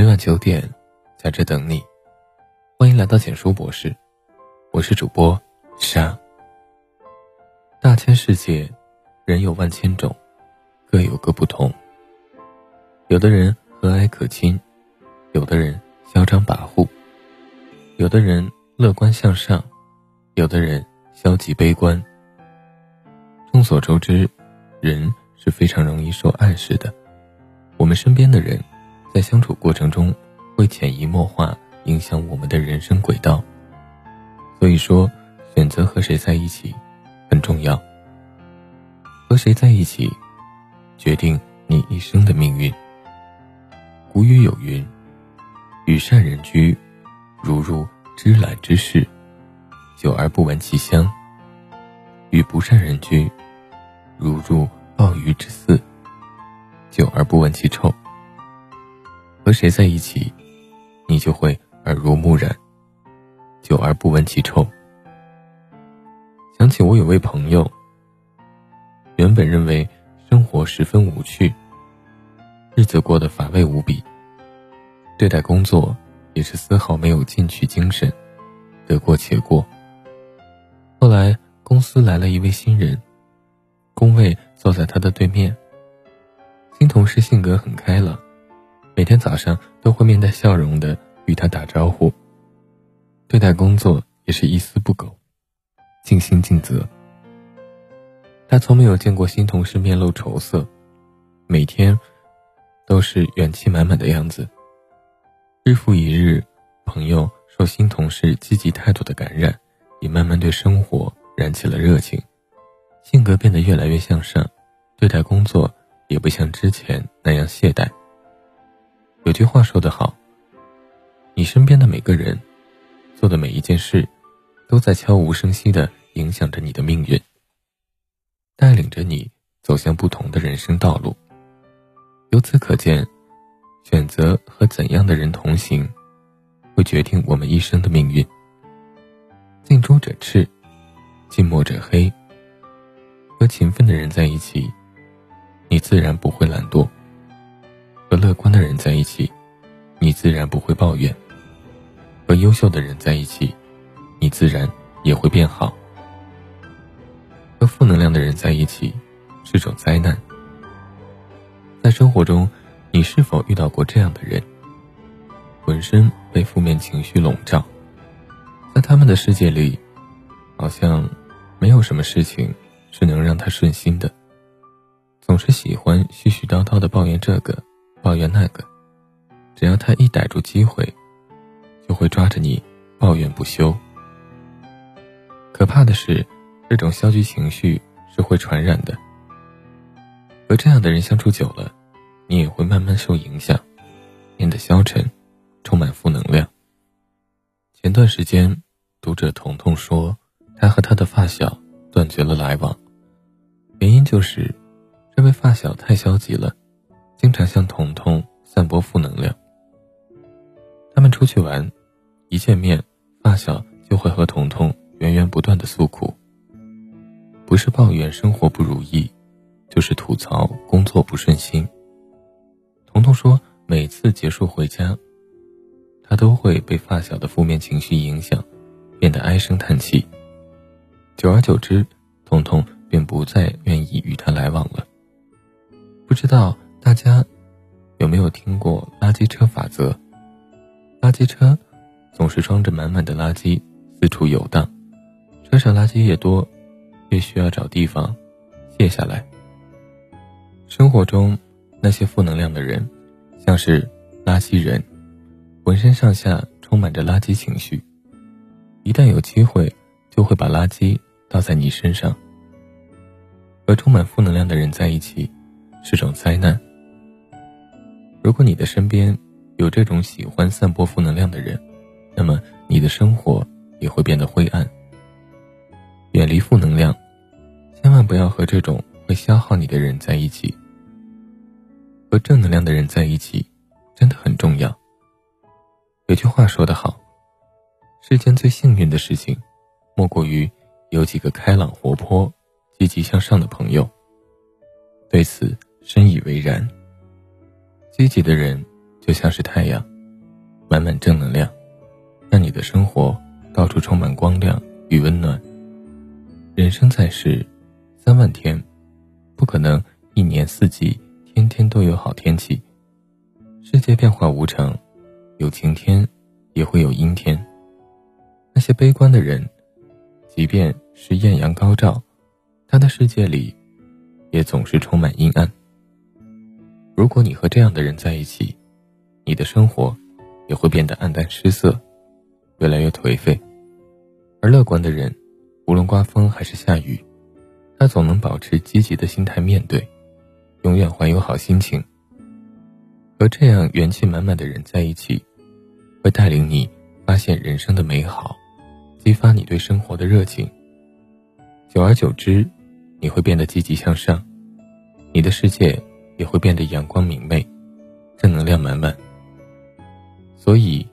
每晚九点，在这等你。欢迎来到简书博士，我是主播沙。大千世界，人有万千种，各有各不同。有的人和蔼可亲，有的人嚣张跋扈，有的人乐观向上，有的人消极悲观。众所周知，人是非常容易受暗示的。我们身边的人，在相处过程中，会潜移默化影响我们的人生轨道。所以说，选择和谁在一起很重要。和谁在一起，决定你一生的命运。古语有云：“与善人居，如入芝兰之室，久而不闻其香；与不善人居，如入鲍鱼之肆。”久而不闻其臭，和谁在一起，你就会耳濡目染；久而不闻其臭。想起我有位朋友，原本认为生活十分无趣，日子过得乏味无比，对待工作也是丝毫没有进取精神，得过且过。后来公司来了一位新人，工位坐在他的对面。新同事性格很开朗，每天早上都会面带笑容的与他打招呼。对待工作也是一丝不苟，尽心尽责。他从没有见过新同事面露愁色，每天都是元气满满的样子。日复一日，朋友受新同事积极态度的感染，也慢慢对生活燃起了热情，性格变得越来越向上，对待工作。也不像之前那样懈怠。有句话说得好：“你身边的每个人，做的每一件事，都在悄无声息的影响着你的命运，带领着你走向不同的人生道路。”由此可见，选择和怎样的人同行，会决定我们一生的命运。近朱者赤，近墨者黑。和勤奋的人在一起。你自然不会懒惰，和乐观的人在一起，你自然不会抱怨；和优秀的人在一起，你自然也会变好。和负能量的人在一起是种灾难。在生活中，你是否遇到过这样的人？浑身被负面情绪笼罩，在他们的世界里，好像没有什么事情是能让他顺心的。总是喜欢絮絮叨叨的抱怨这个，抱怨那个，只要他一逮住机会，就会抓着你抱怨不休。可怕的是，这种消极情绪是会传染的。和这样的人相处久了，你也会慢慢受影响，变得消沉，充满负能量。前段时间，读者彤彤说，他和他的发小断绝了来往，原因就是。这位发小太消极了，经常向彤彤散播负能量。他们出去玩，一见面，发小就会和彤彤源源不断的诉苦，不是抱怨生活不如意，就是吐槽工作不顺心。彤彤说，每次结束回家，他都会被发小的负面情绪影响，变得唉声叹气。久而久之，彤彤便不再愿意与他来往了。不知道大家有没有听过垃圾车法则？垃圾车总是装着满满的垃圾四处游荡，车上垃圾越多，越需要找地方卸下来。生活中那些负能量的人，像是垃圾人，浑身上下充满着垃圾情绪，一旦有机会，就会把垃圾倒在你身上。和充满负能量的人在一起。是种灾难。如果你的身边有这种喜欢散播负能量的人，那么你的生活也会变得灰暗。远离负能量，千万不要和这种会消耗你的人在一起。和正能量的人在一起，真的很重要。有句话说得好，世间最幸运的事情，莫过于有几个开朗活泼、积极向上的朋友。对此。深以为然。积极的人就像是太阳，满满正能量，让你的生活到处充满光亮与温暖。人生在世，三万天，不可能一年四季天天都有好天气。世界变化无常，有晴天，也会有阴天。那些悲观的人，即便是艳阳高照，他的世界里，也总是充满阴暗。如果你和这样的人在一起，你的生活也会变得黯淡失色，越来越颓废。而乐观的人，无论刮风还是下雨，他总能保持积极的心态面对，永远怀有好心情。和这样元气满满的人在一起，会带领你发现人生的美好，激发你对生活的热情。久而久之，你会变得积极向上，你的世界。也会变得阳光明媚，正能量满满。所以，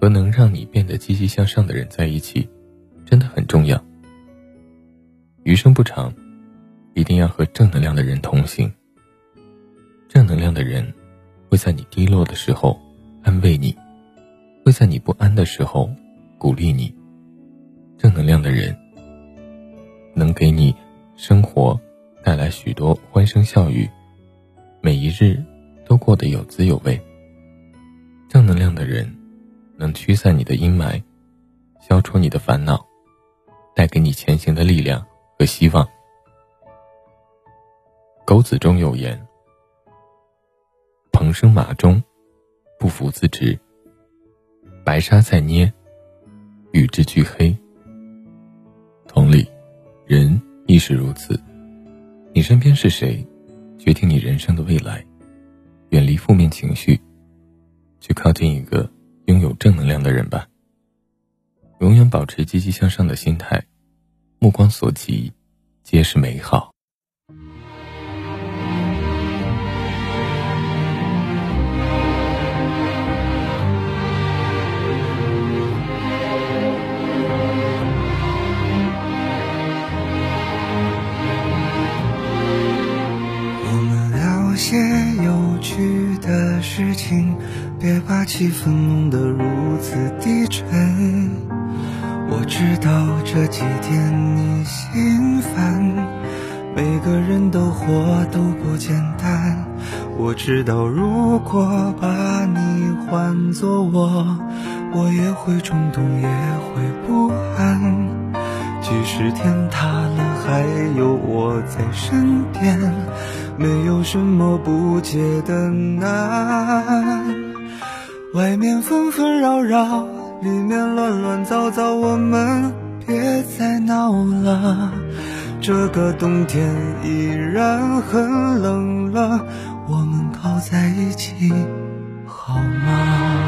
和能让你变得积极向上的人在一起，真的很重要。余生不长，一定要和正能量的人同行。正能量的人，会在你低落的时候安慰你，会在你不安的时候鼓励你。正能量的人，能给你生活带来许多欢声笑语。每一日都过得有滋有味。正能量的人，能驱散你的阴霾，消除你的烦恼，带给你前行的力量和希望。狗子中有言：“蓬生马中，不服自直。白沙在捏，与之俱黑。”同理，人亦是如此。你身边是谁？决定你人生的未来，远离负面情绪，去靠近一个拥有正能量的人吧。永远保持积极向上的心态，目光所及，皆是美好。的事情，别把气氛弄得如此低沉。我知道这几天你心烦，每个人都活都不简单。我知道如果把你换作我，我也会冲动，也会不安。即使天塌了，还有我在身边。没有什么不解的难，外面纷纷扰扰，里面乱乱糟糟，我们别再闹了。这个冬天依然很冷了，我们靠在一起好吗？